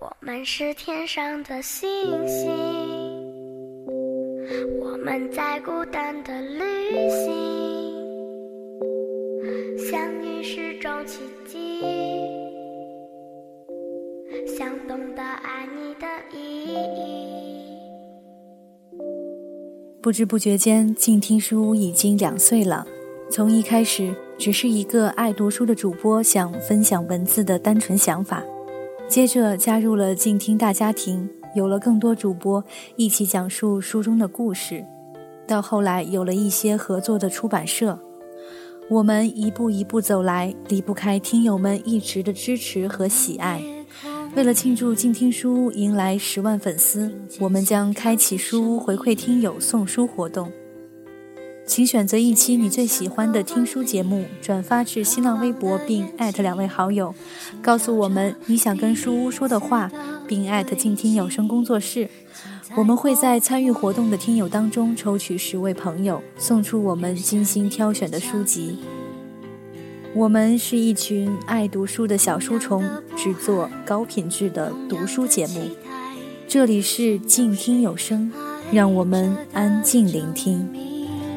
我们是天上的星星，我们在孤单的旅行，相遇是种奇迹，想懂得爱你的意义。不知不觉间，静听书屋已经两岁了。从一开始，只是一个爱读书的主播想分享文字的单纯想法。接着加入了静听大家庭，有了更多主播一起讲述书中的故事，到后来有了一些合作的出版社，我们一步一步走来，离不开听友们一直的支持和喜爱。为了庆祝静听书屋迎来十万粉丝，我们将开启书屋回馈听友送书活动。请选择一期你最喜欢的听书节目，转发至新浪微博，并艾特两位好友，告诉我们你想跟书屋说的话，并艾特静听有声工作室。我们会在参与活动的听友当中抽取十位朋友，送出我们精心挑选的书籍。我们是一群爱读书的小书虫，制作高品质的读书节目。这里是静听有声，让我们安静聆听。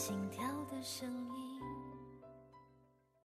心跳的声音。